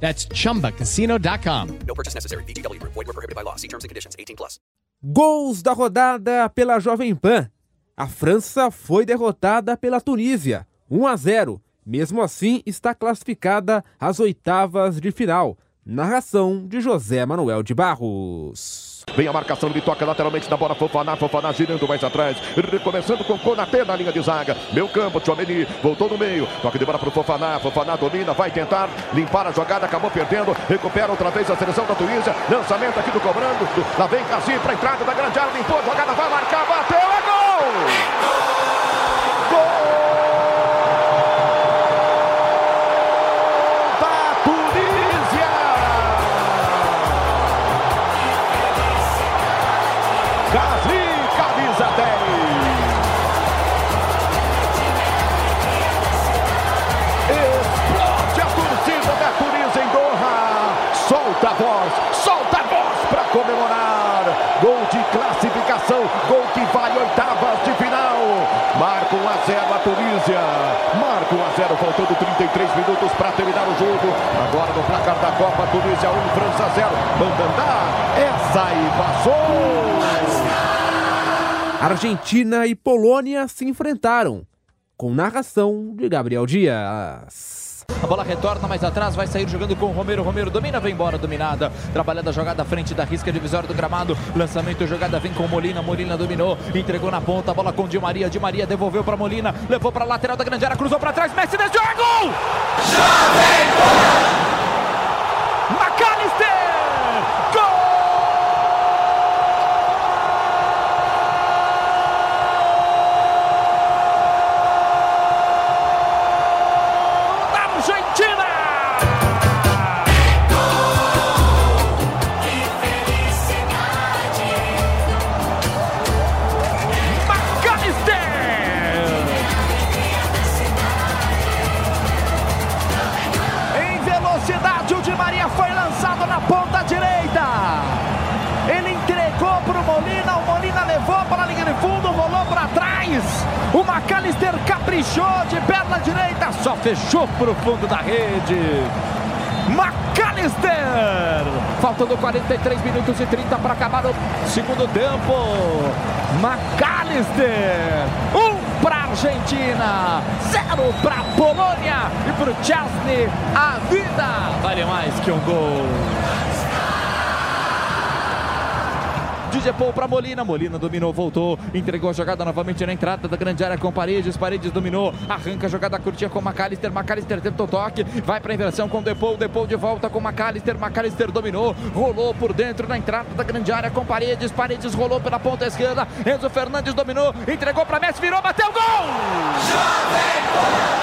That's chumbacasino.com. No purchase necessary. VGW Group. Void were prohibited by law. See terms and conditions. 18 plus. Gols da rodada pela Jovem Pan. A França foi derrotada pela Tunísia, 1 a 0. Mesmo assim, está classificada às oitavas de final. Narração de José Manuel de Barros. Vem a marcação, ele toca lateralmente na bola, Fofaná, Fofaná girando mais atrás, recomeçando com Konaté na linha de zaga, meu campo, Tchomeni, voltou no meio, toque de bola para o Fofaná, Fofaná domina, vai tentar limpar a jogada, acabou perdendo, recupera outra vez a seleção da Tunísia, lançamento aqui do cobrando, lá vem Casim para a entrada da grande área, limpou a jogada, vai marcar, bateu, é gol! Gol! Solta a voz, para comemorar. Gol de classificação, gol que vai oitavas de final. Marca 1 a 0 a Tunísia. Marca 1 a 0, faltando 33 minutos para terminar o jogo. Agora no placar da Copa, Tunísia 1, França 0. Manda andar. Essa aí passou. Argentina e Polônia se enfrentaram, com narração de Gabriel Dias. A bola retorna mais atrás, vai sair jogando com o Romero. Romero domina, vem embora, dominada. Trabalhando a jogada à frente da risca divisória do gramado. Lançamento, jogada vem com Molina. Molina dominou, entregou na ponta. A bola com Di Maria. Di Maria devolveu para Molina, levou para a lateral da grande área, cruzou para trás. Messi desceu, é gol! McAllister! Molina, o Molina levou para a linha de fundo, rolou para trás. O McAllister caprichou de perna direita, só fechou para o fundo da rede. McAllister! Faltando 43 minutos e 30 para acabar o segundo tempo. McAllister! Um para Argentina, zero para Polônia e para o Chesney. A vida vale mais que um gol. Paul para Molina, Molina dominou, voltou, entregou a jogada novamente na entrada da grande área com Paredes, Paredes dominou, arranca a jogada curtinha com McAllister, McAllister tentou toque, vai para a inversão com Depou, Depou de volta com McAllister, McAllister dominou, rolou por dentro na entrada da grande área com Paredes, Paredes rolou pela ponta esquerda, Enzo Fernandes dominou, entregou para Messi, virou, bateu, gol! Álvares!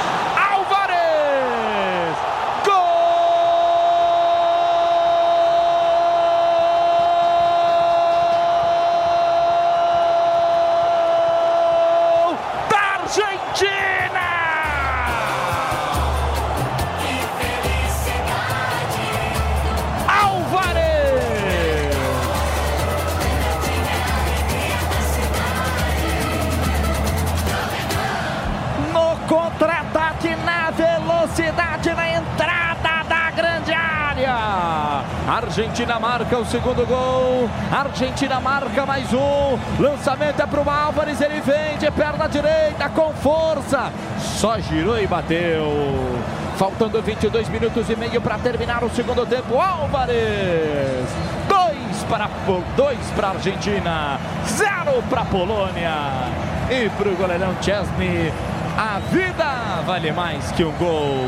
Argentina marca o segundo gol. Argentina marca mais um. Lançamento é para o Álvares. Ele vem de perna direita com força. Só girou e bateu. Faltando 22 minutos e meio para terminar o segundo tempo. Álvares. Dois para dois para Argentina, zero para Polônia e para o goleirão Chesney. A vida vale mais que um gol.